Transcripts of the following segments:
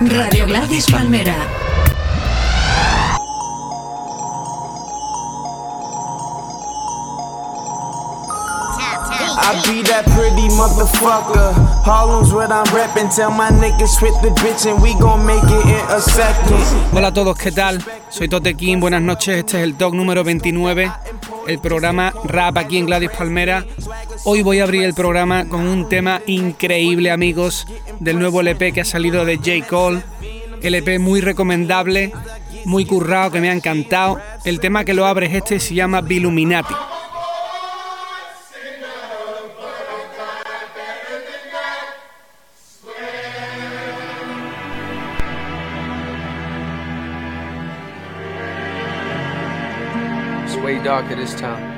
Radio Gladys Palmera. I be that pretty motherfucker. Harlem's what I'm reppin'. Tell my niggas quit the bitch and we gon' make it in a second. Hola a todos, ¿qué tal? Soy Tote King, buenas noches. Este es el Dog número 29, el programa Rap aquí en Gladys Palmera. Hoy voy a abrir el programa con un tema increíble, amigos, del nuevo LP que ha salido de J. Cole. LP muy recomendable, muy currado, que me ha encantado. El tema que lo abre es este, se llama Biluminati. Way darker this time.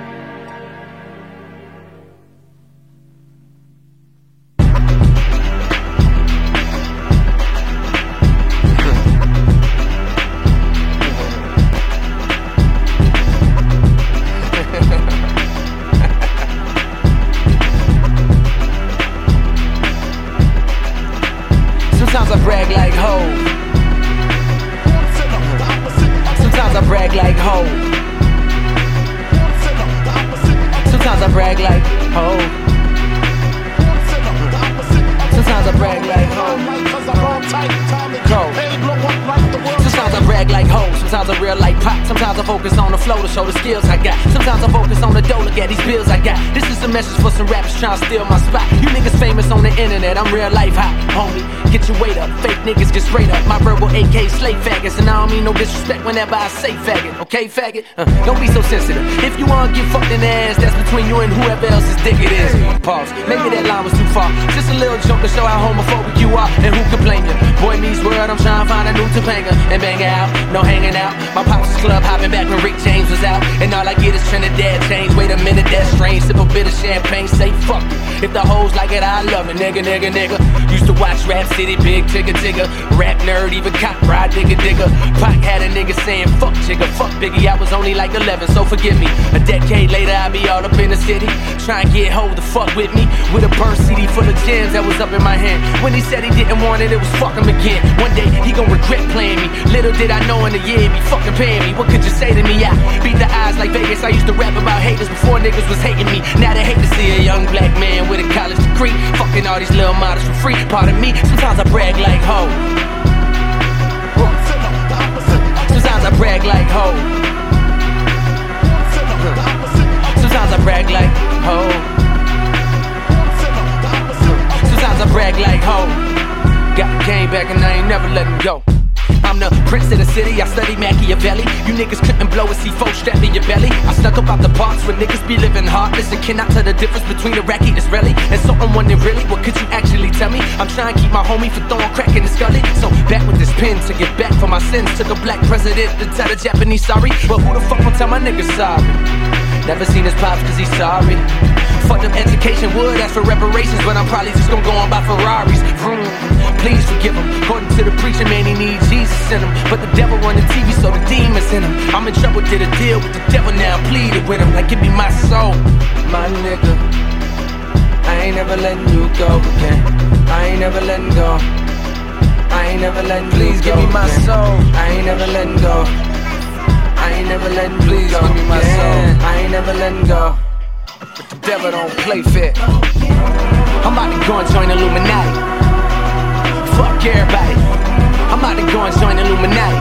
Sometimes I real like pop. Sometimes I focus on the flow to show the skills I got. Sometimes I focus on the dough, look at these bills I got. This is a message for some rappers trying to steal my spot. You niggas famous on the internet, I'm real life hot, homie. Get your weight up, fake niggas get straight up. My verbal AK slay faggots, and I don't mean no disrespect whenever I say faggot, okay, faggot? Uh, don't be so sensitive. If you wanna get fucked in the ass, that's between you and whoever else's dick it is. Pause. Maybe that line was too far. Just a little joke to show how homophobic you are, and who can blame you? Boy meets world, I'm trying to find a new Topanga and bang out. No hanging out. My pops club hopping back when Rick James was out, and all I get is Trinidad chains. Wait a minute, that's strange. Sip a bit of champagne, say fuck it. If the hoes like it, I love it, nigga, nigga, nigga. Used to watch Rap City, big tigger, tigger. Rap nerd, even cop ride, digga, digga. Pac had a nigga saying fuck jigga, fuck Biggie. I was only like 11, so forgive me. A decade later, I be all up in the city, trying to get hold the fuck with me. With a burn CD full of gems that was up in my hand. When he said he didn't want it, it was fuck him again. One day he gon' regret playing me. Little did I know in a year he be fucking paying me. What could you say to me? I beat the eyes like Vegas. I used to rap about haters before niggas was hating me. Now they hate to see a young black man with a college degree. Fucking all these little models for free. Pardon me, sometimes I brag like ho. Sometimes I brag like ho. Sometimes I brag like ho. Sometimes I brag like ho. Got game back and I ain't never letting go. I'm the prince of the city, I study Machiavelli. You niggas couldn't blow a C4 strapped in your belly. I snuck up out the parts where niggas be living heartless and cannot tell the difference between the racky Israeli. And so I'm wondering, really, what could you actually tell me? I'm trying to keep my homie from throwing crack in the scully. So back with this pen to get back for my sins. Took a black president to tell the Japanese sorry. But who the fuck gon' tell my niggas sorry? Never seen his pops cause he's sorry. Fuck up education would ask for reparations, but I'm probably just gonna go on by Ferraris. Vroom. Please forgive him. According to the preacher, man, he needs Jesus in him. But the devil run the TV, so the demons in him. I'm in trouble, did a deal with the devil now, pleaded with him. Like, give me my soul, my nigga. I ain't never letting you go again. I ain't never letting go. I ain't never letting Please give me my soul. I ain't never letting go. I ain't never letting Please go. give me my soul. I ain't never letting go. But the devil don't play fair. I'm about to go and join Illuminati. Fuck everybody. I'm about to go and join Illuminati.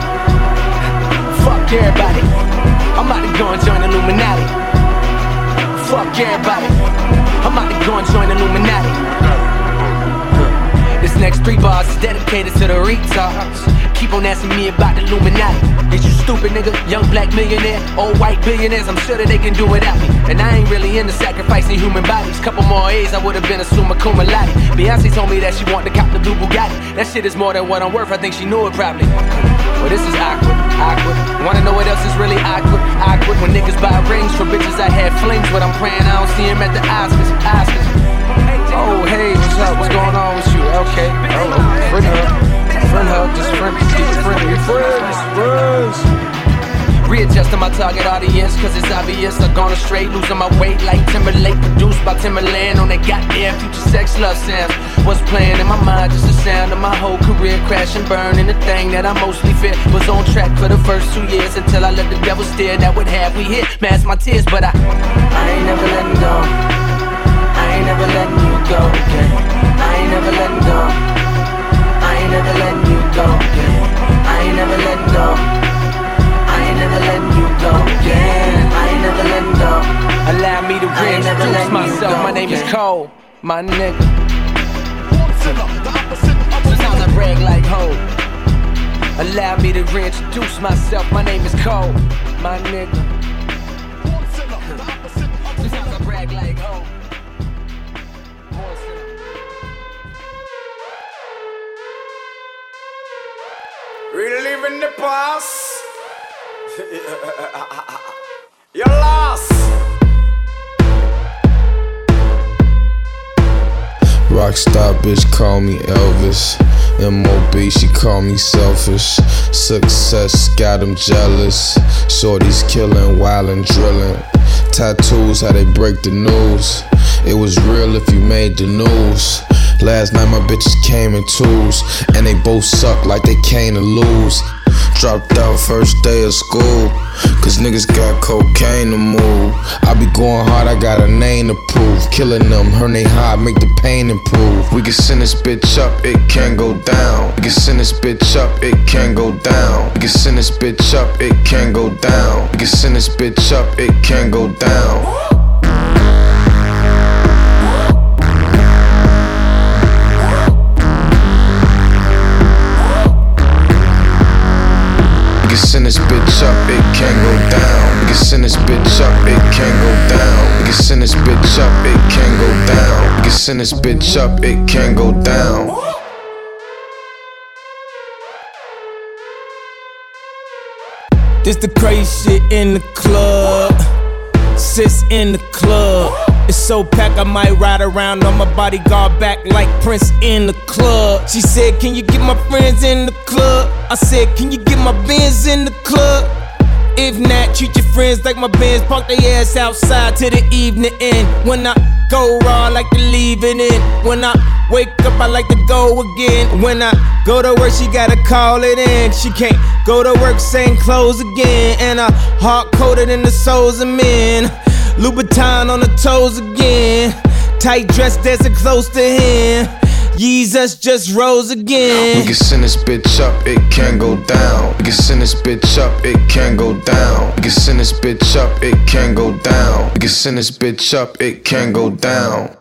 Fuck everybody. I'm about to go and join Illuminati. Fuck everybody. I'm about to go and join Illuminati. This next three bars is dedicated to the retards. Keep on asking me about the Illuminati. Is you stupid nigga? Young black millionaire, old white billionaires. I'm sure that they can do without me. And I ain't really into sacrificing human bodies. Couple more A's, I would have been a summa cum laude. Beyonce told me that she wanted to cop the blue Bugatti. That shit is more than what I'm worth. I think she knew it probably. Well, this is awkward, awkward. Wanna know what else is really awkward? Awkward when niggas buy rings for bitches I had flings with. I'm praying I don't see him at the Oscars. Oscars. Oh, hey, what's up? What's going on with you? Okay, friend hug. Friend hug, just friend, keep it friendly. Friends, friends. Readjusting my target audience, cause it's obvious I've gone astray, losing my weight like Timberlake, produced by Timberland on that goddamn future sex love sounds. What's playing in my mind, just the sound of my whole career crash and burn. And the thing that I mostly fear was on track for the first two years until I let the devil steer. That would have we hit, mask my tears, but I, I ain't never letting go. I ain't never letting you go, okay? I ain't never letting go. Never letting you go, okay? I ain't never letting go. I ain't never letting you go, yeah. I ain't never letting go. Allow me to reintroduce myself. My name is Cole, my nigga. Sometimes I brag like ho. Allow me to reintroduce myself. My name is Cole, my nigga. Sometimes I brag like ho. Reliving the past. You're lost. Rockstar bitch call me Elvis. MOB, she call me selfish. Success got them jealous. Shorties killing, wildin', drilling. Tattoos, how they break the news. It was real if you made the news. Last night my bitches came in twos, and they both suck like they came to lose. Dropped out first day of school, cause niggas got cocaine to move. I be going hard, I got a name to prove. Killing them, her they high, make the pain improve. We can send this bitch up, it can't go down. We can send this bitch up, it can't go down. We can send this bitch up, it can't go down. We can send this bitch up, it can't go down. Can send this bitch up, it can't go down. We can send this bitch up, it can't go down. We can send this bitch up, it can't go down. We can send this bitch up, it can't go down. This the crazy shit in the club. Sis in the club. It's so packed, I might ride around on my bodyguard back like Prince in the club. She said, Can you get my friends in the club? I said, Can you get my Benz in the club? If not, treat your friends like my bands. Park their ass outside till the evening end. When I go raw, I like to leave it in. When I wake up, I like to go again. When I go to work, she gotta call it in. She can't go to work, same clothes again. And I hard coded in the souls of men. Louboutin on the toes again. Tight dress that's dancing close to him. Jesus just rose again. We can send this bitch up, it can't go down. We can send this bitch up, it can't go down. We can send this bitch up, it can't go down. We can send this bitch up, it can't go down.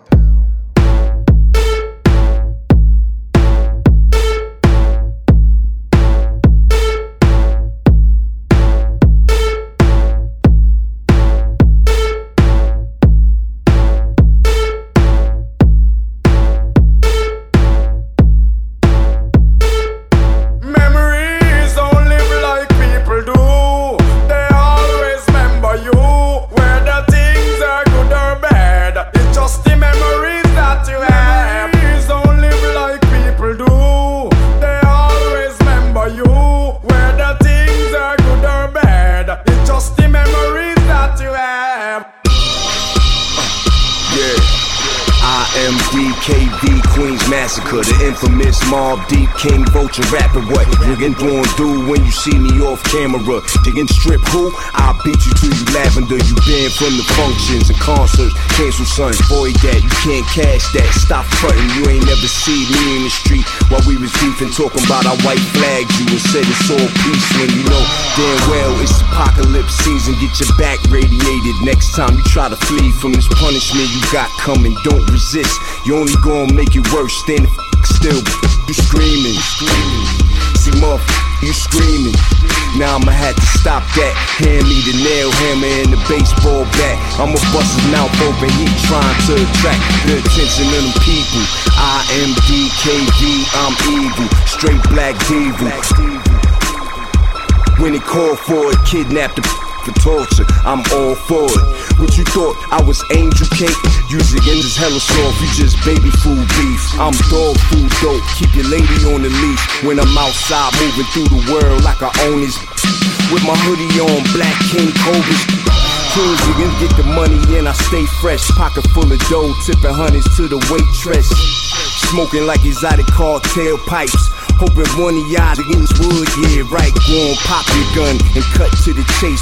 Vulture rapper. What you going do when you see me off camera? Digging strip who? I'll beat you till you lavender. You banned from the functions and concerts. Cancel son, boy that. You can't cash that. Stop frontin'. You ain't never see me in the street while we was beefing, talking about our white flags. You and said it's all peace when you know damn well it's apocalypse season. Get your back radiated. Next time you try to flee from this punishment you got coming, don't resist. You only gonna make it worse. Stand still. You screaming. See, motherfucker, you screaming. Now I'ma have to stop that. Hand me the nail hammer and the baseball bat. I'ma bust his mouth open. He trying to attract the attention of them people. I am DKV, I'm evil. Straight black devil. When they call for it, kidnap the for torture, I'm all for it. What you thought I was angel cake? In this hella soft, you just baby food beef. I'm dog food dope, keep your lady on the leash. When I'm outside moving through the world like I own this. With my hoodie on, black king cobras. Kings again, get the money and I stay fresh. Pocket full of dough, tipping hundreds to the waitress. Smoking like exotic cartel pipes. Hoping one of y'all against wood, yeah, right. Go on, pop your gun and cut to the chase.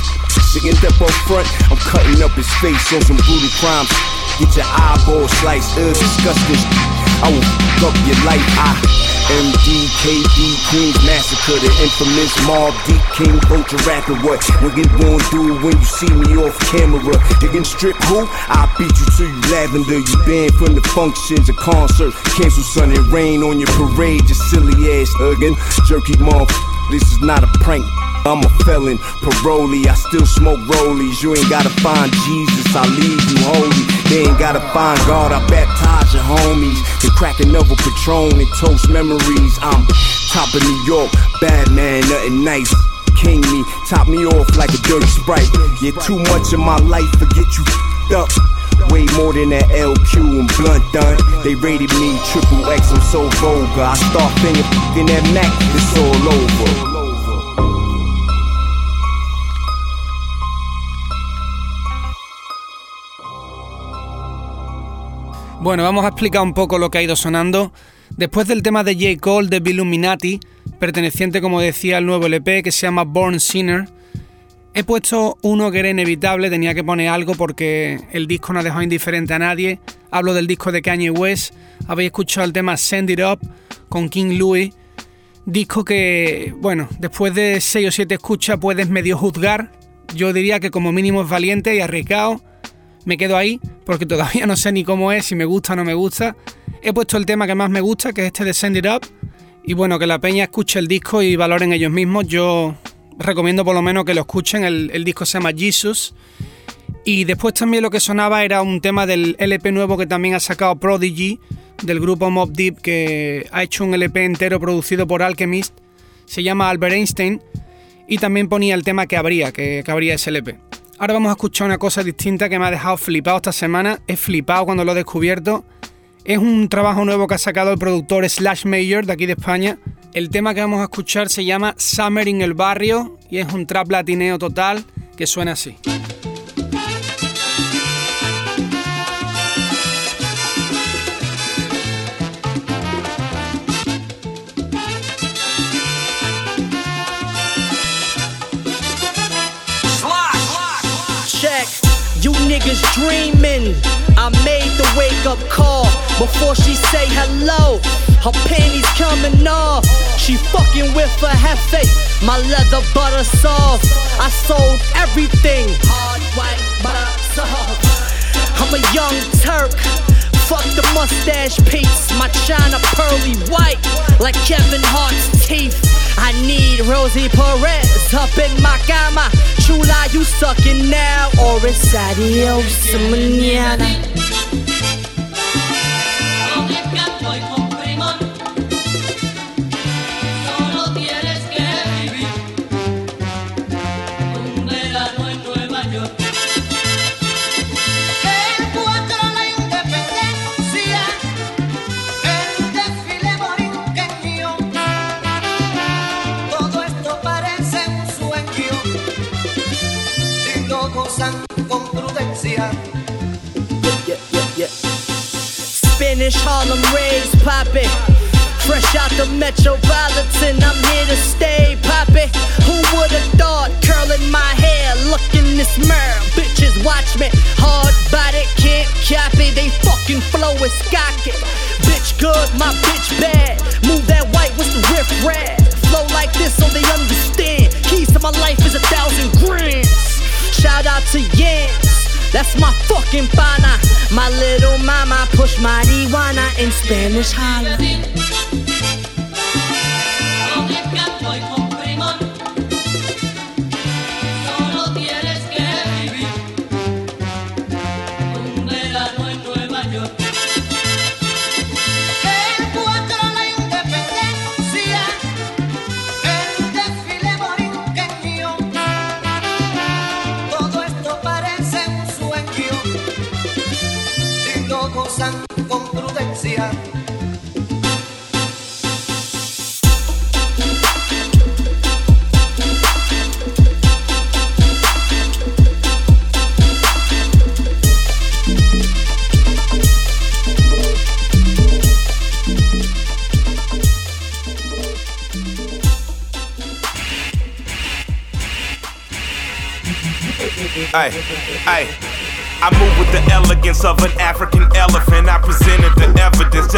Singing up up front, I'm cutting up his face on some brutal crimes. Get your eyeball sliced, ugh, disgusting. I will fuck up your life. I MDKD Queens Massacre, the infamous Mobb Deep King Vulture rapping. What niggas gon' do when you see me off camera? Diggin' strip who? I beat you to you lavender. You banned from the functions and concerts. Cancel sun and rain on your parade, you silly ass again. Jerky motherfucker, this is not a prank. I'm a felon, parolee, I still smoke rollies. You ain't gotta find Jesus, I leave you holy. They ain't gotta find God, I baptize your homies. And crack another Patron and toast memories. I'm top of New York, bad man, nothing nice. King me, top me off like a dirty sprite. Yeah, too much of my life, forget you up. Way more than that LQ and blunt done. They rated me triple X, I'm so vulgar. I start fucking that Mac, it's all over. Bueno, vamos a explicar un poco lo que ha ido sonando. Después del tema de J. Cole de Illuminati, perteneciente, como decía, al nuevo LP que se llama Born Sinner, he puesto uno que era inevitable, tenía que poner algo porque el disco no ha dejado indiferente a nadie. Hablo del disco de Kanye West, habéis escuchado el tema Send It Up con King Louis, disco que, bueno, después de 6 o 7 escuchas puedes medio juzgar. Yo diría que como mínimo es valiente y arriesgado me quedo ahí porque todavía no sé ni cómo es, si me gusta o no me gusta. He puesto el tema que más me gusta, que es este de Send It Up. Y bueno, que la peña escuche el disco y valoren ellos mismos. Yo recomiendo por lo menos que lo escuchen. El, disco se llama Jesus. Y después también lo que sonaba era un tema del LP nuevo que también ha sacado Prodigy, del grupo Mob Deep, que ha hecho un LP entero producido por Alchemist. Se llama Albert Einstein. Y también ponía el tema que habría, que, que habría ese LP. Ahora vamos a escuchar una cosa distinta que me ha dejado flipado esta semana. He flipado cuando lo he descubierto. Es un trabajo nuevo que ha sacado el productor Slash Major de aquí de España. El tema que vamos a escuchar se llama Summer in el Barrio y es un trap latineo total que suena así. Niggas dreaming. I made the wake up call before she say hello. Her panties coming off. She fucking with a hefe. My leather butter soft. I sold everything. Hard white butter soft. I'm a young Turk. Fuck the mustache piece. My china pearly white like Kevin Hart's teeth. I need Rosie Perez up in my cama. Chula, you sucking now or it's adios mañana. Flow is. Bitch good, my bitch bad. Move that white, what's the riff rap? Flow like this so they understand. Keys to my life is a thousand grands. Shout out to Yams. That's my fucking pana. My little mama push marijuana in Spanish holla. Hey. I move with the elegance of an African elephant. I presented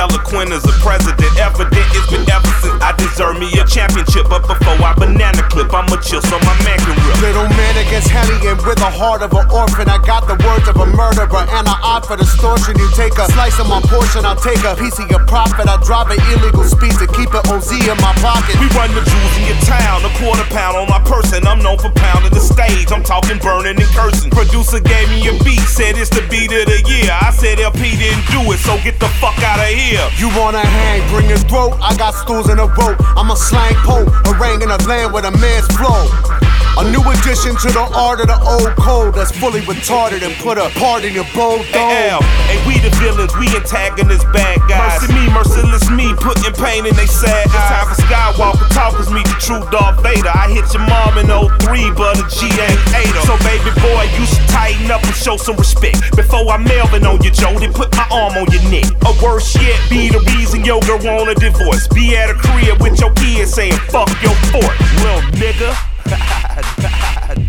eloquent as a president. Evident it's been ever since I deserve me a championship. But before I banana clip, I'ma chill so my man can rip. Little man against hellion with the heart of an orphan. I got the words of a murderer and I opt for distortion. You take a slice of my portion, I'll take a piece of your profit. I drop an illegal speech to keep it OZ in my pocket. We run the jewels in your town, a quarter pound on my person. I'm known for pounding the stage. I'm talking burning and cursing. Producer gave me a beat said it's the beat of the year. I said El-P didn't do it, so get the fuck out here. You wanna hang, bring your throat. I got stools in a rope. I'm a slang pope, haranguing a land with a man's flow. A new addition to the art of the old code that's fully retarded and put a part in your bold dome. Hey, L, hey, we the villains, we antagonists, bad guys. Mercy me, merciless me, putting pain in they sad eyes. It's time for Skywalker talkers meet the true Darth Vader. I hit your mom in 03, but a G ain't ate her. So baby boy, you should tighten up and show some respect. Before I Melvin on you, Joe, they put my arm on your neck. Or worse yet, be the reason your girl want a divorce. Be at a crib with your kids saying, fuck your fort, little nigga. bad, bad.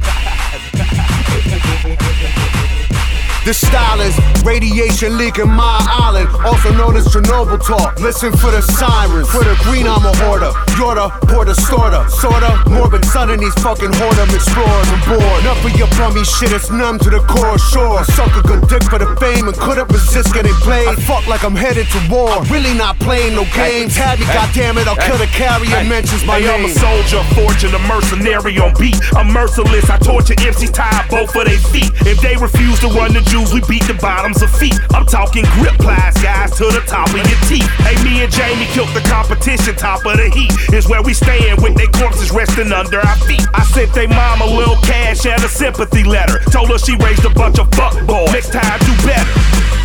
The style is radiation leaking my island, also known as Chernobyl talk. Listen for the sirens, for the green I'm a hoarder. You're the porter, sorta, sorta. Morbid son in these fucking whoredom explorers on board. Enough of your bummy shit, it's numb to the core. Sure, suck a good dick for the fame and couldn't resist getting played. I fuck like I'm headed to war. I'm really not playing no games. Have you, goddamn it, I'll kill the carrier. Mentions my hey, name. I'm a soldier, fortune, a mercenary on beat. I'm merciless. I torture MCs, tie both of their feet. If they refuse to run the Jews, we beat the bottoms of feet. I'm talking grip plies, guys, to the top of your teeth. Hey, me and Jamie killed the competition, top of the heat. Is where we staying with their corpses resting under our feet. I sent they mom a little cash and a sympathy letter. Told her she raised a bunch of fuck boys. Next time, do better,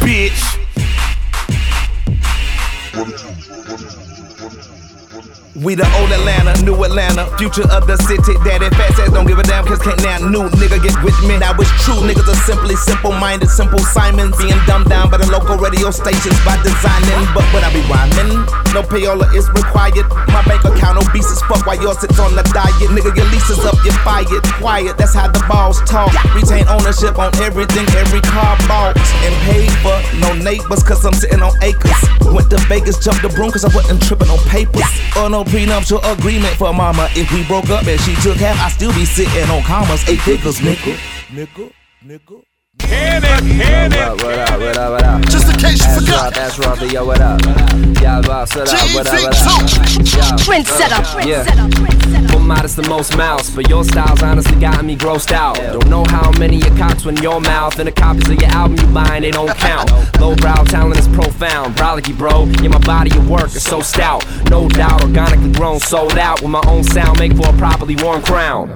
bitch. We the old Atlanta, new Atlanta, future of the city. Daddy Fat Sax don't give a damn, cause can't now new nigga get with me. Now it's true, niggas are simply simple minded, simple Simons. Being dumbed down by the local radio stations by designing. But when I be rhyming, no payola is required. My bank account obese as fuck while yours sits on the diet. Nigga, your lease is up, you're fired. Quiet, that's how the balls talk. Retain ownership on everything, every car bought and paid for. No neighbors, cause I'm sitting on acres. Went to Vegas, jumped the broom, cause I wasn't tripping on papers. Or no prenuptial agreement for mama. If we broke up and she took half, I still be sitting on commas, eight figures, nigga. Nigga, nigga. Hit it, hit it. What up, what up, what up? Just in case you That's forgot. rough, that's rough, yo, what up? Yeah, boss, what up, what up, what up? Yo, Trend setup, trend Yeah. setup, trend setup. Well, modest the most mouths, but your style's honestly got me grossed out. Don't know how many you cocks when your mouth and the copies of your album you buying, they don't count. Lowbrow talent is profound. Brolicky, bro, yeah, my body of work is so stout. No doubt, organically grown, sold out. With my own sound, make for a properly worn crown.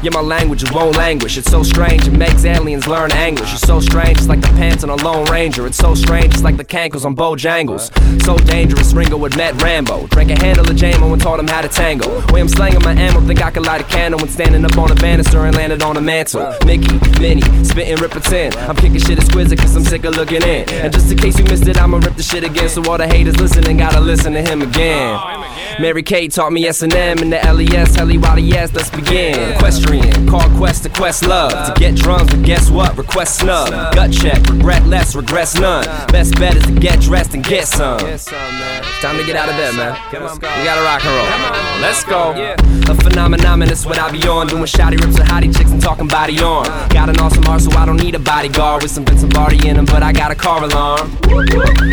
Yeah, my language is won't languish. It's so strange, it makes aliens learn English. It's so strange, it's like the pants on a Lone Ranger. It's so strange, it's like the cankles on Bojangles. So dangerous, Ringo would met Rambo. Drank a handle of JMO and taught him how to tango. Way I'm slanging my ammo, think I could light a candle when standing up on a banister and landed on a mantle. Mickey, Minnie, spitting ripper 10. I'm kicking shit exquisite cause I'm sick of looking in. And just in case you missed it, I'ma rip the shit again. So all the haters listening gotta listen to him again. Mary Kate taught me S&M and the LES, Helly Wally, yes, let's begin. Equestrian, call quest to quest love. To get drums, but guess what? Request snub. Gut check, regret less, regrets none. Best bet is to get dressed and get some. Time to get out of bed, man. We gotta rock and roll. Let's go. A phenomenon, is what I be on. Doing shotty rips with hottie chicks and talking body arm. Got an awesome heart, so I don't need a bodyguard with some Vincent Barty in him, but I got a car alarm.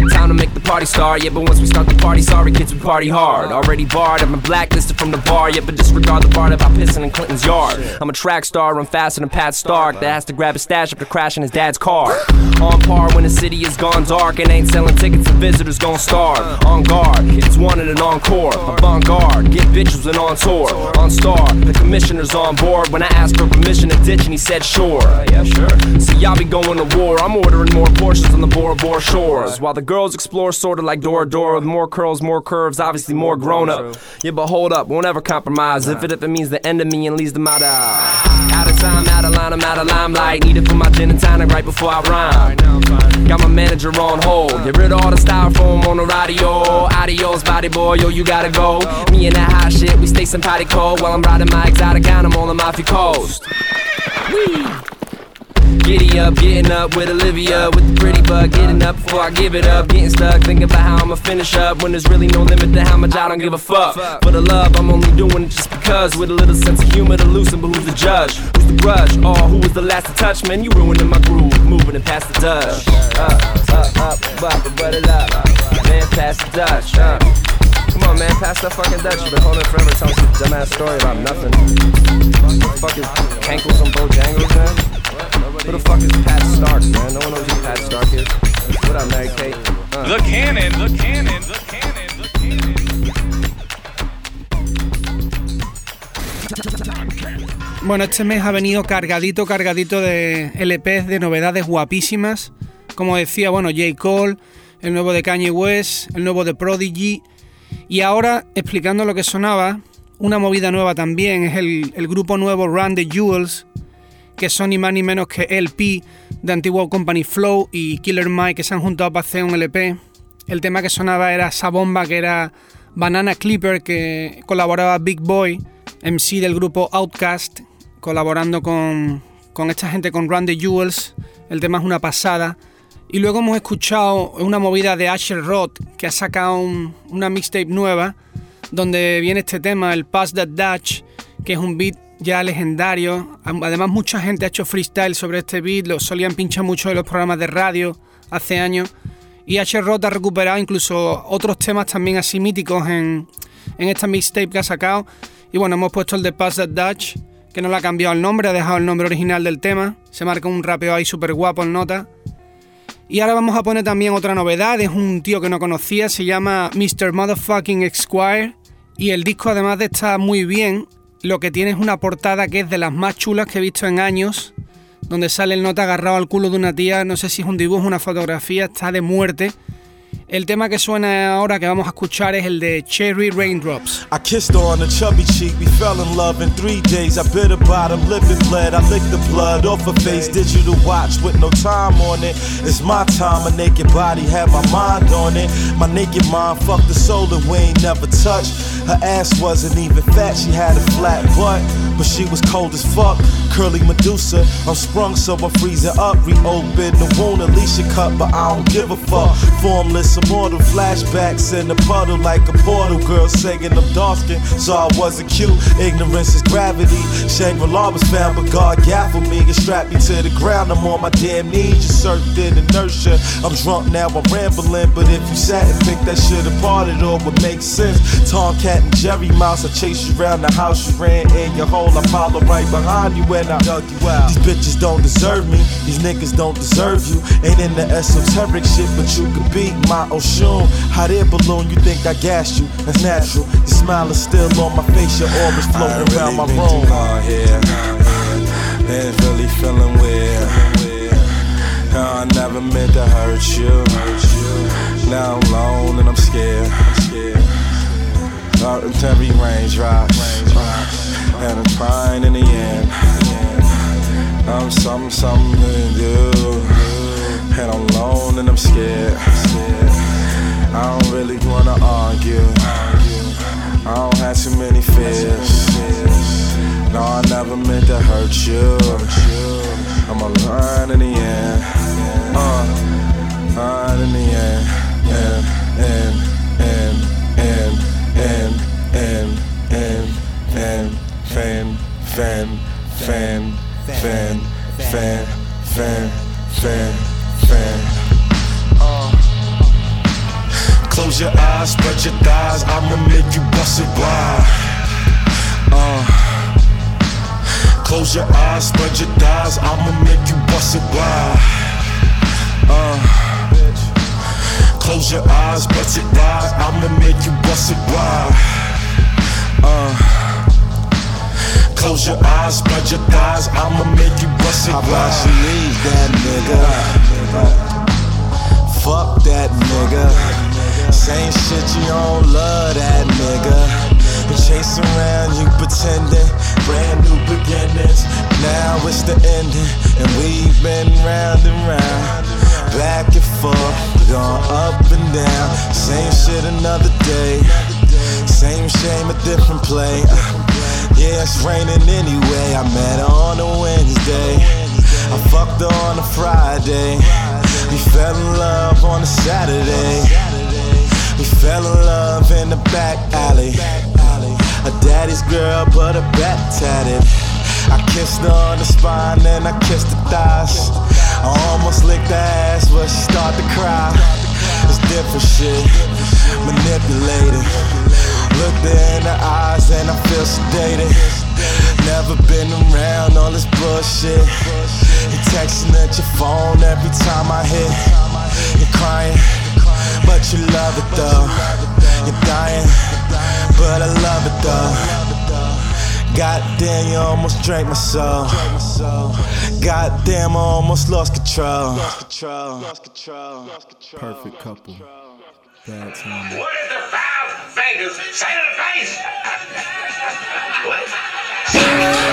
Time to make the party start, yeah, but once we start the party, sorry kids, we party hard. Already barred, I'm blacklisted from the bar, yeah, but disregard the bar about pissing in Clinton's yard. I'm a track star, run faster than Pat Stark, that has to grab his stash after crashing his dad's car. On par when the city is gone dark and ain't selling tickets, the visitors gon' starve. On guard, it's wanted an encore. Avant garde, get bitches and on tour. On star, the commissioner's on board. When I asked for permission to ditch, and he said sure. Uh, yeah, sure. See, y'all be going to war. I'm ordering more portions on the Bora Bora shores. While the girls explore sorta like Dora Dora, with more curls, more curves, obviously more grown up. Yeah, but hold up, won't ever compromise. If it if it means the end of me and leaves them out of out of time, out of line, I'm out of limelight. Need it for my gin and tonic right before I rhyme. Got my manager on hold. Get rid of all the styrofoam on the radio. Adios, body boy, yo, you gotta go. Me and that hot shit, we stay some potty cold while I'm riding my exotic animal on the Mafia coast. Giddy up, getting up with Olivia, with the pretty bug, getting up before I give it up. Getting stuck, thinking about how I'ma finish up when there's really no limit to how much I don't give a fuck. For the love, I'm only doing it just because, with a little sense of humor to loosen. But who's the judge? Who's the grudge? Oh, who was the last to touch? Man, you ruining my groove, moving and past the Dutch. Uh, uh, up, up, but it up, man, past the Dutch. Uh. Come on, man, pass that fucking Dutch. You've been holding forever, telling some dumbass story about nothing. What the fuck is Cankles and Bojangles, man? Who the fuck is Pat Stark, man? No one knows who Pat Stark is. What up, Mary Kate? Uh. The cannon, the cannon, the cannon, the cannon. Bueno, este mes ha venido cargadito, cargadito de LPs de novedades guapísimas. Como decía, bueno, J. Cole, el nuevo de Kanye West, el nuevo de Prodigy. Y ahora, explicando lo que sonaba, una movida nueva también es el, el grupo nuevo Run the Jewels, que son ni más ni menos que LP de Antiguo Company Flow y Killer Mike que se han juntado para hacer un LP. El tema que sonaba era esa bomba que era Banana Clipper que colaboraba Big Boy, MC del grupo Outcast, colaborando con, con esta gente con the Jewels. El tema es una pasada. Y luego hemos escuchado una movida de Asher Roth que ha sacado un, una mixtape nueva donde viene este tema, el Pass That Dutch, que es un beat ya legendario. Además, mucha gente ha hecho freestyle sobre este beat, lo solían pinchar mucho en los programas de radio hace años. Y H. Roth ha recuperado incluso otros temas también así míticos en, en esta mixtape que ha sacado. Y bueno, hemos puesto el de Pass That Dutch, que no le ha cambiado el nombre, ha dejado el nombre original del tema. Se marca un rapeo ahí súper guapo en nota. Y ahora vamos a poner también otra novedad, es un tío que no conocía, se llama Mr. Motherfucking Esquire. Y el disco además de estar muy bien, lo que tiene es una portada que es de las más chulas que he visto en años, donde sale el nota agarrado al culo de una tía, no sé si es un dibujo, una fotografía, está de muerte. El tema que suena ahora que vamos a escuchar es el de Cherry Raindrops. I kissed her on the chubby cheek, we fell in love in three days. I bit her bottom lip and bled. I licked the blood off her face. Digital watch with no time on it. It's my time, a naked body had my mind on it. My naked mind fucked the soul that we ain't never touched. Her ass wasn't even fat, she had a flat butt, but she was cold as fuck. Curly Medusa, I'm sprung so I'm freezing up. Reopen the wound, Alicia cut, but I don't give a fuck. Formless, immortal flashbacks in the puddle like a portal. Girl singing I'm dark skin, so I wasn't cute. Ignorance is gravity. Shangri-La was found, but God gaffled me and strapped me to the ground. I'm on my damn knees, just surfed in inertia. I'm drunk now, I'm rambling, but if you sat and picked that shit apart, it all would make sense. Tomcat and Jerry Mouse, I chased you around the house, you ran in your hole, I followed right behind you and I dug you out. These bitches don't deserve me, these niggas don't deserve you. Ain't in the esoteric shit, but you could be my Oshun. Hot air balloon, you think I gassed you? That's natural. Your smile is still on my face, your aura's floating really around my been room. too hard here. Been really feeling weird. No, I never meant to hurt you. Now I'm alone and I'm scared. Every raindrops, and I'm crying in the end. I'm something, something to do, and I'm alone and I'm scared. I don't really wanna argue. I don't have too many fears. No, I never meant to hurt you. I'ma learn in the end. Uh, learn in the end. And, and, and, and, and, and, and, and, fan, fan, fan, fan, fan, fan, fan. fan. Close your eyes, spread your thighs, I'ma make you bust it wide. Uh. Close your eyes, spread your thighs, I'ma make you bust it wide. Uh. Close your eyes, bust it wide, I'ma make you bust it wide. Uh. Close your eyes, spread your thighs, I'ma make you bust it How wide. about you leave that nigga? Fuck that nigga. Same shit, you don't love that nigga. Been chasing around you pretending, brand new beginnings. Now it's the ending, and we've been round and round, back and forth, gone up and down. Same shit another day, same shame, a different play. Yeah, it's raining anyway. I met her on a Wednesday. I fucked her on a Friday. We fell in love on a Saturday. We fell in love in the back alley. A daddy's girl, but a back tatted. I kissed her on the spine, then I kissed her thighs. I almost licked her ass, but she started to cry. It's different shit, manipulated. Looked her in the eyes, and I feel sedated. Never been around all this bullshit. You texting at your phone every time I hit. You're crying, but you love it though. You're dying, but I love it though. Goddamn, you almost drank my soul. Goddamn, I almost lost control. Perfect couple. Bad time. What is the five fingers say to the face? this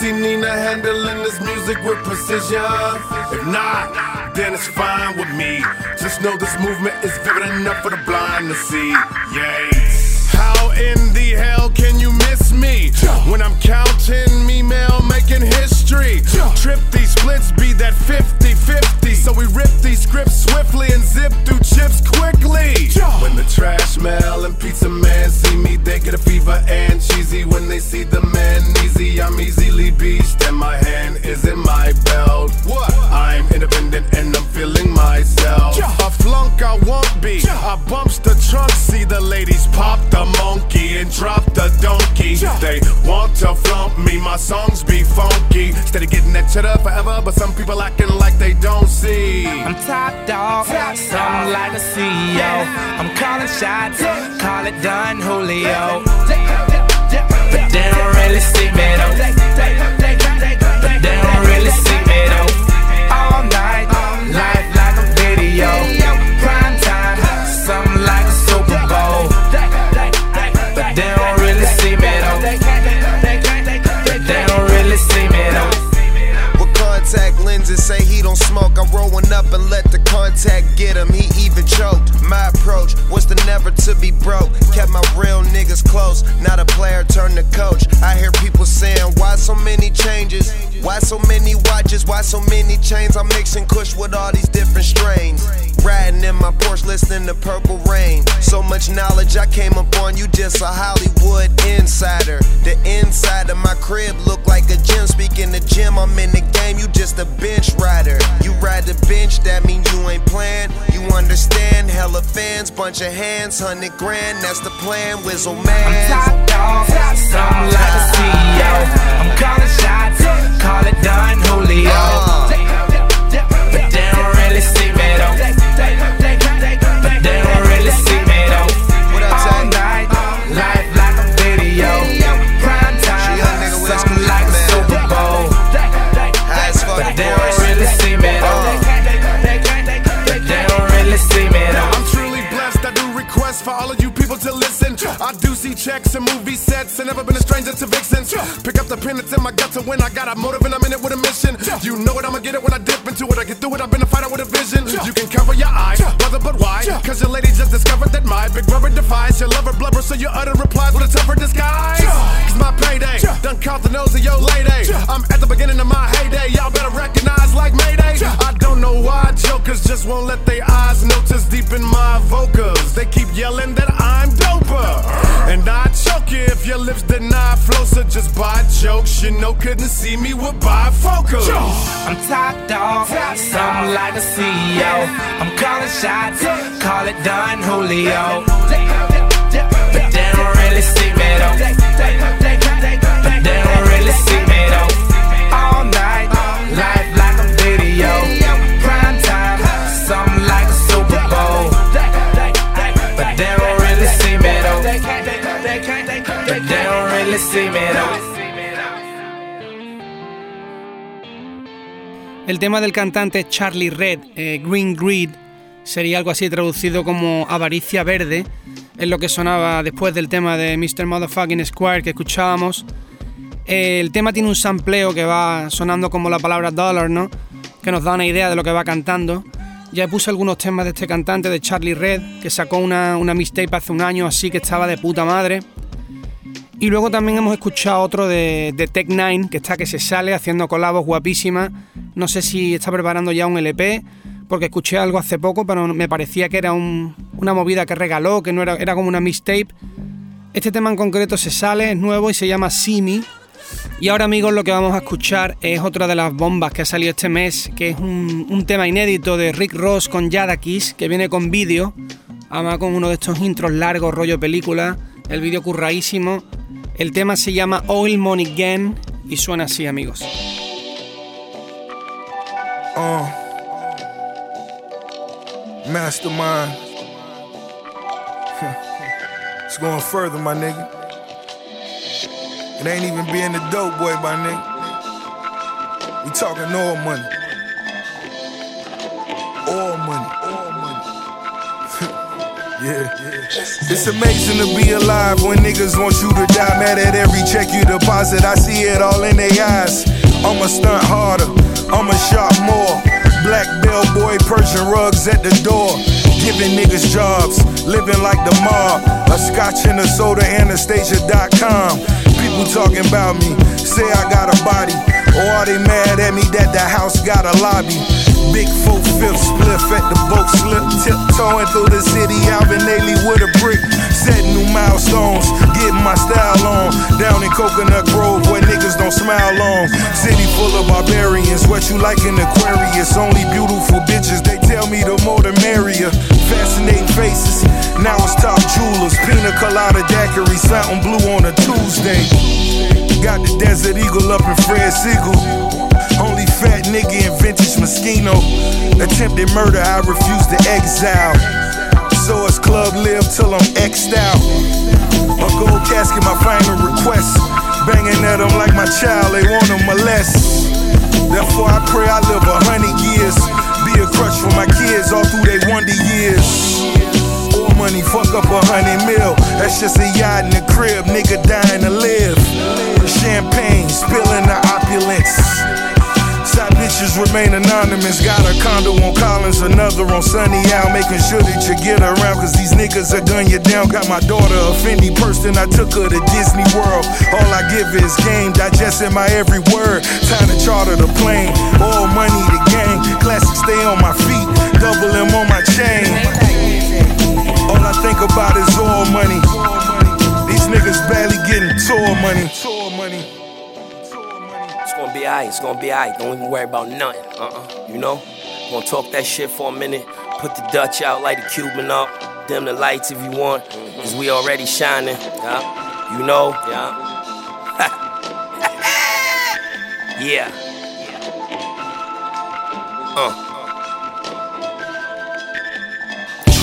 see Nina handling this music with precision. If not, then it's fine with me. Just know this movement is vivid enough for the blind to see. Yay. In the hell can you miss me when I'm counting me mail, making history? Trip these splits, be that 50 50. So we rip these scripts swiftly and zip through chips quickly. When the trash smell and pizza man see me, they get a fever and cheesy. When they see the man easy, I'm easily beached and my hand is in my belt. What? I'm independent and I'm feeling myself. A flunk I won't be. I bumps the trunk, see the ladies pop the monkey and drop the donkey. They want to flump me, my songs be funky. Instead of getting that cheddar forever, but some people acting like they don't see. I'm top dog, something like a CEO. I'm calling shots, call it done, Julio. But they don't really see me though. But they don't really see me though. Say he don't smoke. I'm rolling up and let the contact get him. He even choked. My approach was to never to be broke. Kept my real niggas close. Not a player turned to coach. I hear people saying, why so many changes? Why so many watches? Why so many chains? I'm mixing kush with all these different strains. Riding in my Porsche, listening to Purple Rain. So much knowledge, I came up on you just a Hollywood insider. The inside of my crib look like a gym. Speaking the gym, I'm in the game. You just a bench rider. You ride the bench, that mean you ain't playing. You understand? Hella fans, bunch of hands, hundred grand. That's the plan. Whizzle man. I'm top dog, something like a CEO. I'm calling shots, call it done, Julio. But checks and movie sets, and never been a stranger to vixens. Pick up the pen, it's in my gut to win. I got a motive and I'm in it with a mission. You know it, I'ma get it when I dip into it. I get through it, I've been a fighter with a vision. You can cover your eye, brother, but why? Cause your lady just discovered that my big brother defies your lover blubber, so you utter replies with a tougher disguise. Cause my payday done caught the nose of your lady. I'm at the beginning of my heyday, y'all better recognize like Mayday. I don't know why jokers just won't let their eyes notice deep in my vocals. They keep yelling that I'm doper. And I choke you if your lips deny flow, so just buy jokes. You know, couldn't see me with bifocals. I'm top dog, something like a CEO. I'm calling shots, call it done, Julio. But they don't really see me though. El tema del cantante Charlie Red, eh, Green Greed, sería algo así traducido como avaricia verde, es lo que sonaba después del tema de Mr. Motherfucking Square que escuchábamos. Eh, el tema tiene un sampleo que va sonando como la palabra dollar, ¿no? Que nos da una idea de lo que va cantando. Ya puse algunos temas de este cantante, de Charlie Red, que sacó una, una mixtape hace un año así que estaba de puta madre. Y luego también hemos escuchado otro de, de Tech Nine, que está que se sale haciendo colabos guapísimas. No sé si está preparando ya un LP, porque escuché algo hace poco, pero me parecía que era un- una movida que regaló, que no era, era como una mixtape. Este tema en concreto se sale, es nuevo y se llama Simi. Y ahora amigos lo que vamos a escuchar es otra de las bombas que ha salido este mes, que es un, un tema inédito de Rick Ross con Yadakis, que viene con vídeo, además con uno de estos intros largos, rollo película, el vídeo curraísimo. El tema se llama Oil Money Gang y suena así amigos. Uh, mastermind. it's going further, my nigga. It ain't even being the dope boy, my nigga. We talking oil money. Oil money. Yeah. It's amazing to be alive when niggas want you to die. Mad at every check you deposit. I see it all in their eyes. I'ma stunt harder. I'ma shop more. Black bellboy Persian rugs at the door. Giving niggas jobs. Living like the mob. A scotch and a soda, Anastasia.com. People talking about me. Say I got a body. Or are they mad at me that the house got a lobby? Big four fifth spliff at the boat slip, tiptoeing through the city, Alvin Ailey with a brick, setting new milestones, getting my style on. Down in Coconut Grove where niggas don't smile long. City full of barbarians, what you like in Aquarius? Only beautiful bitches, they tell me the more the merrier. Fascinating faces, now it's top jewelers, pina colada daiquiri, something blue on a Tuesday. Got the Desert Eagle up in Fred Segal. Only Moschino. Attempted murder, I refuse to exile. So it's club live till I'm X'd out. My gold casket, my final request. Banging at them like my child, they want to molest. Therefore, I pray I live a hundred years. Be a crutch for my kids all through their wonder years. Money, fuck up a hundred mil. That's just a yacht in the crib, nigga dying to live. Champagne, spilling the opulence. Bitches remain anonymous. Got a condo on Collins, another on Sunny Out. Making sure that you get around, cause these niggas are gun you down. Got my daughter a Fendi purse, then I took her to Disney World. All I give is game, digesting my every word. Time to charter the plane. All money to gang. Classic stay on my feet, double M on my chain. All I think about is all money. These niggas barely getting. Tour money. It's gonna be alright, it's gonna be alright. Don't even worry about nothing. Uh-uh. You know? Gonna talk that shit for a minute. Put the Dutch out, light the Cuban up. Dim the lights if you want. Cause we already shining. Yeah. You know? Yeah. yeah. Uh.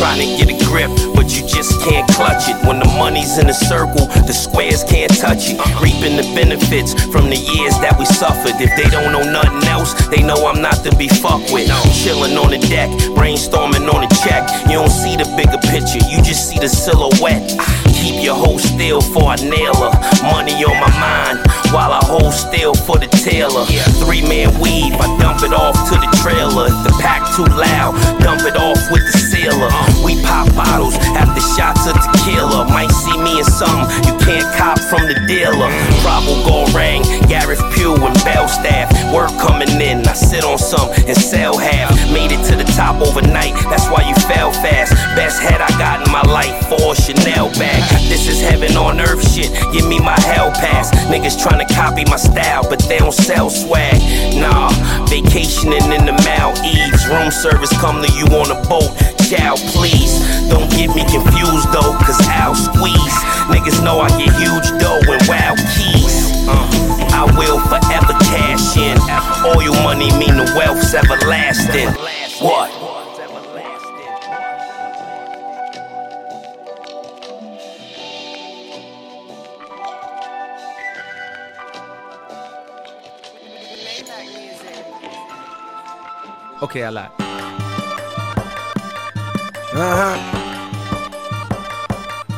Trying to get a grip, but you just can't clutch it. When the money's in a circle, the squares can't touch it. Reaping the benefits from the years that we suffered. If they don't know nothing else, they know I'm not to be fucked with. Chilling on the deck, brainstorming on the check. You don't see the bigger picture, you just see the silhouette. Keep your hoe still for I nail her. Money on my mind while I hold still for the tailor. Three man weave, I dump it off to the trailer. If the pack too loud, dump it off with the sealer. Uh-huh. We pop bottles after shots of tequila. Might see me in something you can't cop from the dealer. Bravo Gorang, Gareth Pugh, and Belstaff. Work coming in, I sit on some and sell half. Made it to the top overnight, that's why you fell fast. Best head I got in my life, for Chanel bag. This is heaven on earth shit, give me my hell pass. Niggas trying to copy my style, but they don't sell swag. Nah, vacationing in the Maldives. Room service come to you on a boat. Chow, please. Don't get me confused though, cause I'll squeeze. Niggas know I get huge dough and wild keys. Uh, I will forever cash in. Oil money mean the wealth's everlasting. What? Okay, I lied. Uh huh.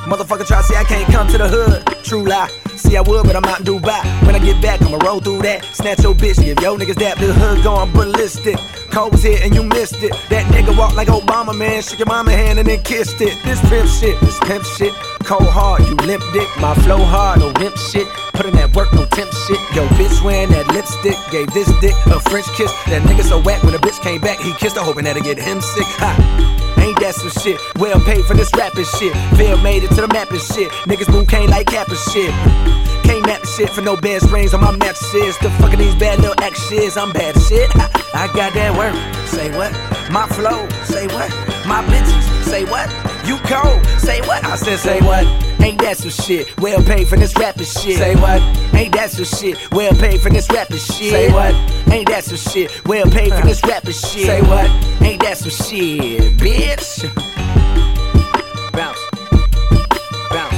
Motherfucker try to say I can't come to the hood. True lie. See, I would, but I'm out in Dubai. When I get back, I'ma roll through that. Snatch your bitch, give yo niggas that. The hood going ballistic. Cole was and you missed it. That nigga walk like Obama, man. Shook your mama hand and then kissed it. This pimp shit, this pimp shit. Cold hard, you limp dick. My flow hard, no limp shit. Put in that work, no temp shit. Yo, bitch wearing that lipstick. Gave this dick a French kiss. That nigga so whack when a bitch came back, he kissed her, hoping that'll get him sick. Ha. Ain't that some shit? Well paid for this rapping shit. Phil made it to the map and shit. Niggas move cane like cap shit. Can't map the shit for no bad springs on my mattresses. The fucking these bad little actions. I'm bad shit. I got that work. Say what? My flow. Say what? My bitches. Say what? You cold. Say what? I said say what? Ain't that some shit? Well paid for this rapping shit. Say what? Ain't that some shit? Well paid for this rapping shit. Say what? Ain't that some shit? Well paid for this rapping shit. Say what? Ain't that some shit, bitch? Bounce. Bounce.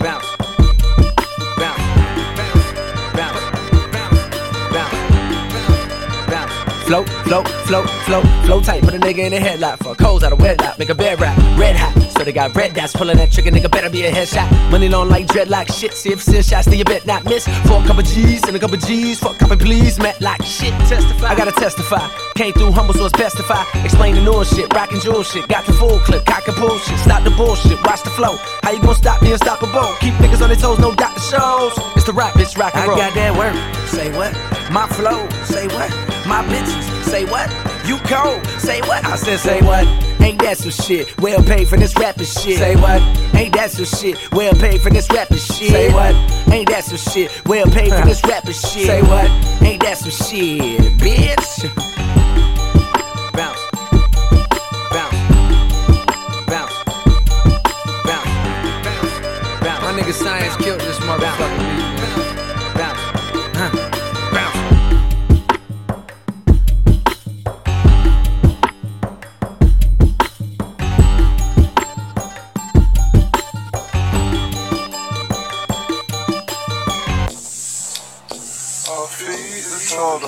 Bounce. Bounce. Bounce. Bounce. Bounce. Float, float, float, float, float tight. Put a nigga in a headlock for coals out of wedlock. Make a bed rap, red hot. So they got red dots pulling that trigger. Nigga better be a headshot. Money long like dreadlock shit. See if send shots, then you bet not miss. For a couple G's and a couple G's. For a couple please, met like shit. Testify. I gotta testify. Came through humble, so it's best if I explain the new shit. Rockin' jewel shit. Got the full clip. Cock and bull shit. Stop the bullshit. Watch the flow. How you gonna stop me unstoppable? Keep niggas on their toes, no doctor shows. It's the rap, bitch, rock and roll. I got that work. Say what? My flow. Say what? My bitches. Say what? You cold. Say what? I said say what? Ain't that some shit? Well paid for this rapping shit. Say what? Ain't that some shit? Well paid for this rapping shit. Say what? Ain't that some shit? Well paid for this rapping shit. Say what? Ain't that some shit, bitch? All the.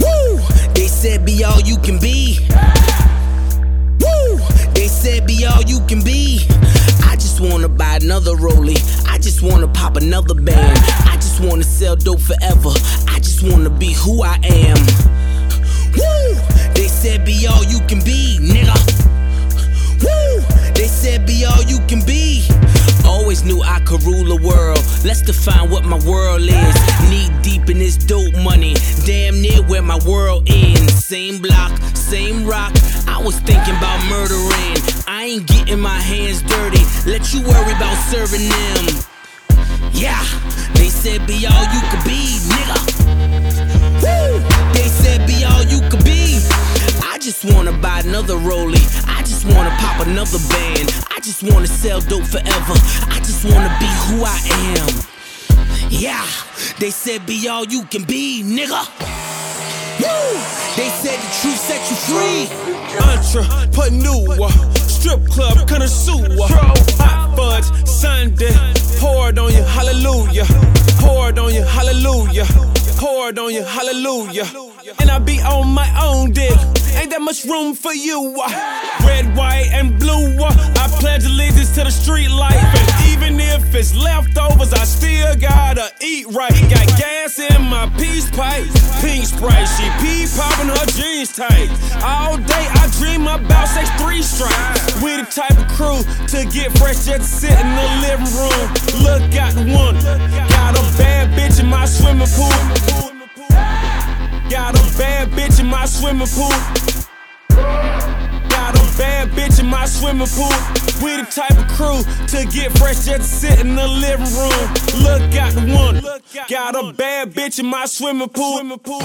Woo! They said be all you can be. Woo! They said be all you can be. I just wanna buy another. I just wanna pop another band. I just wanna sell dope forever. I just wanna be who I am. Woo! They said be all you can be, nigga. Said be all you can be. Always knew I could rule the world. Let's define what my world is. Knee deep in this dope money. Damn near where my world ends. Same block, same rock. I was thinking about murdering. I ain't getting my hands dirty. Let you worry about serving them. Yeah, they said be all you could be, nigga. Woo! They said be all you could just wanna buy another rollie. I just wanna pop another band. I just wanna sell dope forever. I just wanna be who I am. Yeah, they said be all you can be, nigga. Woo! They said the truth set you free. Entrepreneur, strip club connoisseur, hot fudge Sunday, pour it on you, hallelujah, pour it on you, hallelujah, pour it on you, hallelujah. And I be on my own dick, ain't that much room for you. Uh? Red, white, and blue, uh? I pledge allegiance to the street life, and even if it's leftovers, I still gotta eat right. Got gas in my peace pipe, pink sprite, she pee popping her jeans tight. All day I dream about sex three strikes. We the type of crew to get fresh just sit in the living room. Look out the one, got a bad bitch in my swimming pool. Got a bad bitch in my swimming pool. Got a bad bitch in my swimming pool. We the type of crew to get fresh just to sit in the living room. Look out the one. Got a bad bitch in my swimming pool. Woo!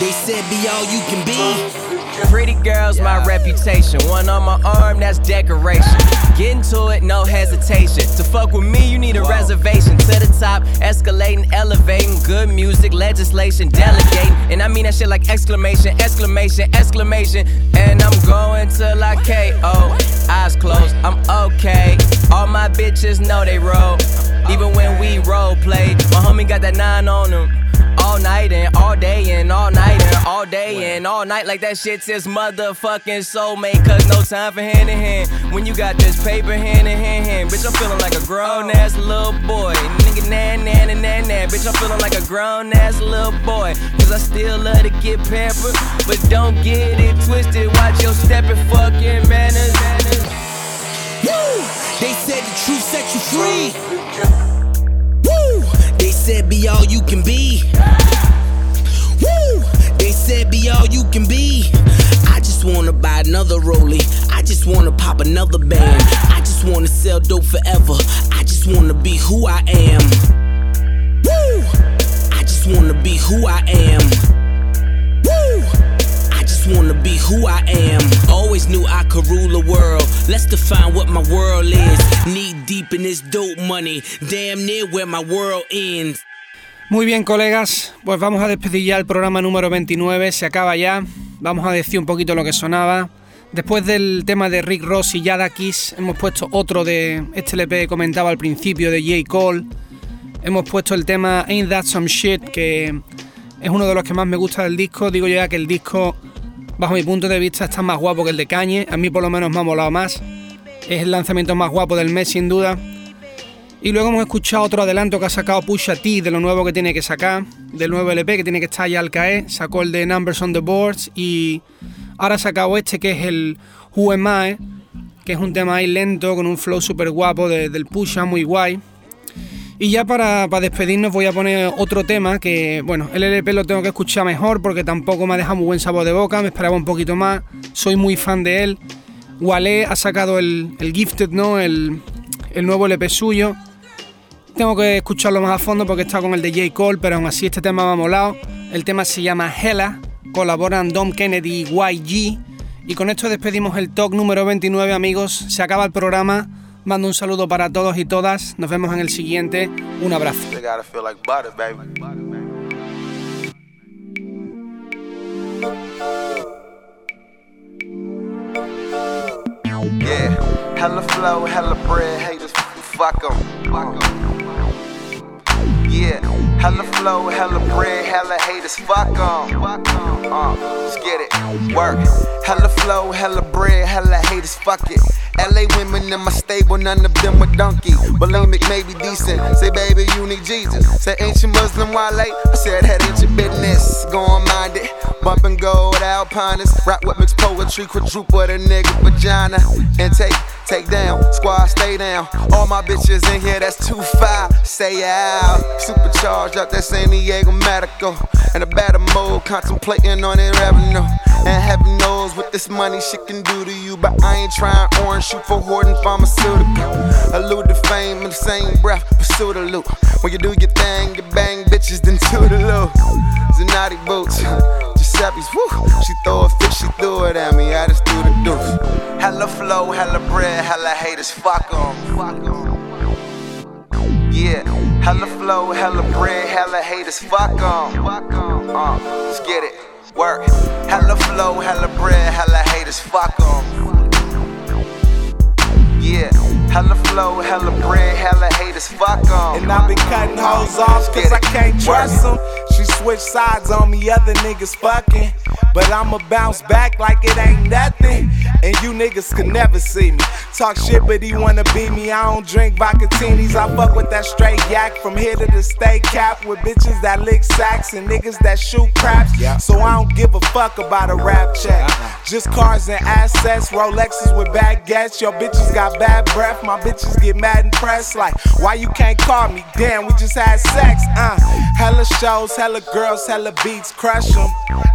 They said be all you can be. Pretty girls, my reputation. One on my arm, that's decoration. Get into it, no hesitation. To fuck with me, you need a reservation. To the top, escalating, elevating. Good music, legislation, delegating. And I mean that shit like exclamation, exclamation, exclamation. And I'm going till I KO. Eyes closed, I'm okay. All my bitches know they roll. Even when we role play, my homie got that nine on him. All night and all day and all night and all day and all night like that shit's his motherfucking soulmate. Cause no time for hand in hand when you got this paper hand in hand. hand. Bitch, I'm feeling like a grown ass little boy. Nigga, nan, nan, nan, nan, nan. Bitch, I'm feeling like a grown ass little boy. Cause I still love to get pampered. But don't get it twisted. Watch your stepping fucking manners. Woo! They truth set you free. Woo! They said be all you can be. Woo! They said be all you can be. I just wanna buy another rollie. I just wanna pop another band. I just wanna sell dope forever. I just wanna be who I am. Woo! I just wanna be who I am. Who I am. Always knew I could rule the world. Let's define what my world is. Knee deep in this dope money. Damn near where my world ends. Muy bien, colegas, pues vamos a despedir ya el programa número 29, se acaba ya. Vamos a decir un poquito lo que sonaba. Después del tema de Rick Ross y Yadakis, hemos puesto otro de este LP que comentaba al principio de J. Cole. Hemos puesto el tema Ain't That Some Shit, que es uno de los que más me gusta del disco. Digo ya que el disco, bajo mi punto de vista, está más guapo que el de Kanye. A mí por lo menos me ha molado más. Es el lanzamiento más guapo del mes, sin duda. Y luego hemos escuchado otro adelanto que ha sacado Pusha T de lo nuevo que tiene que sacar, del nuevo LP que tiene que estar ya al caer. Sacó el de Numbers on the Boards y ahora ha sacado este que es el Who Am I, que es un tema ahí lento con un flow súper guapo de, del Pusha, muy guay. Y ya para, para, despedirnos voy a poner otro tema que, bueno, el LP lo tengo que escuchar mejor porque tampoco me ha dejado muy buen sabor de boca, me esperaba un poquito más, soy muy fan de él. Wale ha sacado el, el Gifted, ¿no? El, el nuevo LP suyo. Tengo que escucharlo más a fondo porque está con el de J. Cole, pero aún así este tema me ha molado. El tema se llama Hella, colaboran Dom Kennedy y YG. Y con esto despedimos el talk número 29, amigos. Se acaba el programa. Mando un saludo para todos y todas. Nos vemos en el siguiente. Un abrazo. Flow, bread, fuck 'em. 'em. Yeah, hella flow, hella bread, hella haters, fuck 'em. Uh, let's get it, work. Hella flow, hella bread, hella haters, fuck it. LA women in my stable, none of them were donkey. Bulimic may be decent. Say, baby, you need Jesus. Say, ain't you Muslim, Wale? I said, that ain't your business. Go on, mind it. Bumpin' gold, alpiners. Rap what mixed poetry, quadruple the nigga vagina. And take, take down. Squad, stay down. All my bitches in here, that's too far. Say out. Supercharged out that San Diego medical. And a better mode, contemplating on it revenue. And heaven knows what this money shit can do to you. But I ain't trying orange, shoot for hoarding pharmaceutical. Allude to fame in the same breath, pursue the loot. When you do your thing, you bang bitches, then to the loop. Zanotti boots, Giuseppe's, woo. She throw a fit, she threw it at me, I just threw the deuce. Hella flow, hella bread, hella haters, fuck 'em. Yeah, hella flow, hella bread, hella haters, fuck fuck 'em. Uh, let's get it, work. Hella flow, hella bread, hella haters, fuck 'em. Yeah, hella flow, hella bread, hella haters, fuck 'em. And I've been cutting hoes off cause I can't trust them. She switched sides on me, other niggas fucking. But I'ma bounce back like it ain't nothing. And you niggas can never see me. Talk shit, but he wanna be me. I don't drink vodka vodkatinis. I fuck with that straight yak from here to the state cap. With bitches that lick sacks and niggas that shoot craps. So I don't give a fuck about a rap check. Just cars and assets, Rolexes with bad baguettes. Your bitches got bad breath. My bitches get mad and pressed. Like, why you can't call me? Damn, we just had sex. Uh, hella shows, hella girls, hella beats, crush them.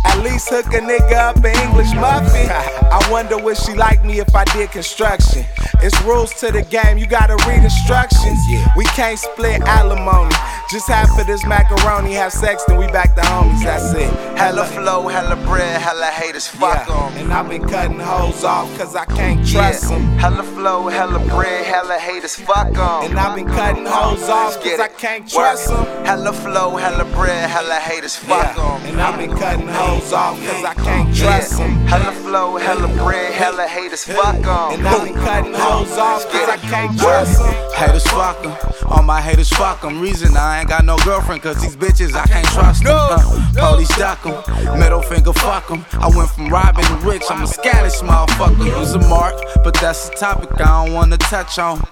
At least hook a nigga up an English muffin. I wonder would she like me if I did construction. It's rules to the game, you gotta read instructions. We can't split alimony. Just half of this macaroni, have sex, then we back to homies. That's it. Hella flow, hella bread, hella haters, fuck fuck 'em. And I've been cutting hoes off cause I can't trust them. Hella flow, hella bread, hella haters, fuck fuck 'em. And I've been cutting hoes off cause I can't trust them. Hella flow, hella bread, hella haters, fuck fuck 'em. And I've been cutting hoes off cause I can't trust them. Hella flow, hella bread, hella haters, fuck 'em. And I've been cutting hoes off cause I can't trust them. Haters fuck 'em. All my haters fuck 'em. Reason I ain't got no girlfriend, cause these bitches I can't trust 'em. Uh, police duck 'em. Middle finger fuck 'em. I went from robbing to rich. I'm a scandalous motherfucker. Use a mark, but that's a topic I don't wanna touch on.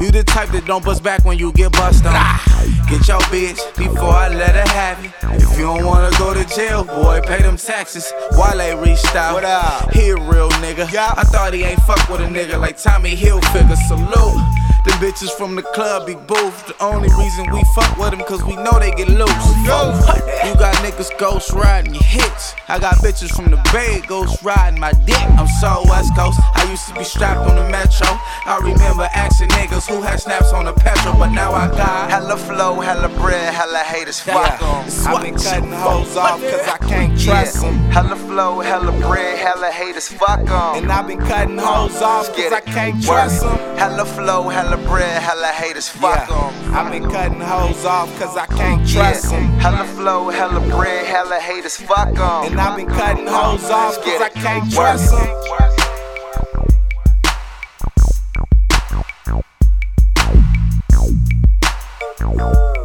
You the type that don't bust back when you get bust on. Get your bitch before I let her have it. If you don't wanna go to jail, boy, pay them taxes. Wale reached out. What up? He a real nigga. Yeah. I thought he ain't fuck with a nigga like Tommy Hilfiger. Salute. Them bitches from the club be booth. The only reason we fuck with them cause we know they get loose. You got niggas ghost riding your hits. I got bitches from the Bay ghost riding my dick. I'm so West Coast. I used to be strapped on the metro. I remember asking niggas who had snaps on the petrol, but now I got hella flow, hella bread, hella haters, fuck 'em. I've been cutting hoes off cause I can't trust them. Hella flow, hella bread, hella haters, fuck 'em. And I've been cutting hoes off cause I can't trust them. Hella flow, hella bread, hella haters, fuck 'em. I've been cutting hoes off cause I can't trust them. Hella flow, hella bread, hella haters, fuck 'em. And I've been cutting hoes off cause I can't trust them. Yo.